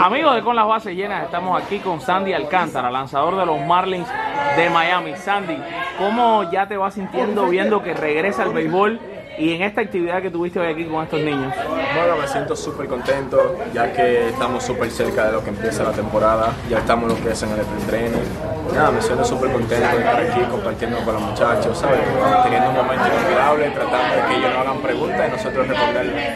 Amigos de Con las Bases Llenas, estamos aquí con Sandy Alcántara, lanzador de los Marlins de Miami. Sandy, ¿cómo ya te vas sintiendo viendo que regresa al béisbol y en esta actividad que tuviste hoy aquí con estos niños? Bueno, me siento súper contento ya que estamos súper cerca de lo que empieza la temporada, ya estamos lo que es en el entreno. Nada, me siento súper contento de estar aquí compartiendo con los muchachos, ¿sabes? Teniendo un momento inolvidable, tratando de que ellos no hagan preguntas y nosotros responderles.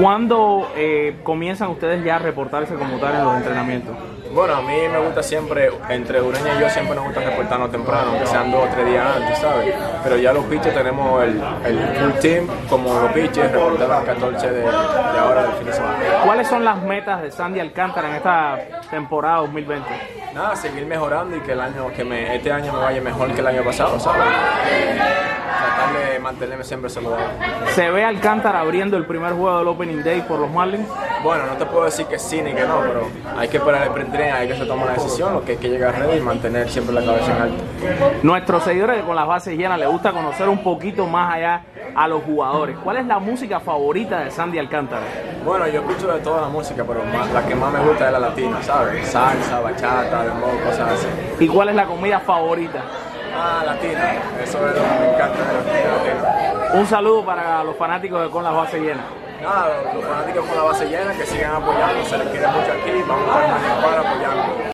¿Cuándo eh, comienzan ustedes ya a reportarse como tal en los entrenamientos? Bueno, a mí me gusta siempre, entre Ureña y yo siempre nos gusta reportarnos temprano, aunque sean dos o tres días antes, ¿sabes? Pero ya los pitchers tenemos el, el full team, como los pitchers, reportar a las 14 de, de ahora del fin de semana. ¿Cuáles son las metas de Sandy Alcántara en esta temporada 2020? Nada, seguir mejorando y que el año, que me, este año me vaya mejor que el año pasado, ¿sabes? Tratar de mantenerme siempre saludable. ¿Se ve Alcántara abriendo el primer juego del Opening Day por los Marlins? Bueno, no te puedo decir que sí ni que no, pero hay que esperar el print hay que se toma una decisión, lo que hay que llegar ready y mantener siempre la cabeza en alto. Nuestros seguidores con las bases llenas les gusta conocer un poquito más allá a los jugadores. ¿Cuál es la música favorita de Sandy Alcántara? Bueno, yo escucho de toda la música, pero más- la que más me gusta es la latina, ¿sabes? Salsa, bachata, dembow, cosas así. ¿Y cuál es la comida favorita? Ah, latina, eso es lo que me encanta de la comida latina. Un saludo para los fanáticos de Con las bases llenas. Nada, los, los fanáticos con la base llena, que sigan apoyando, se les quiere mucho aquí, vamos a estar mañana para apoyando.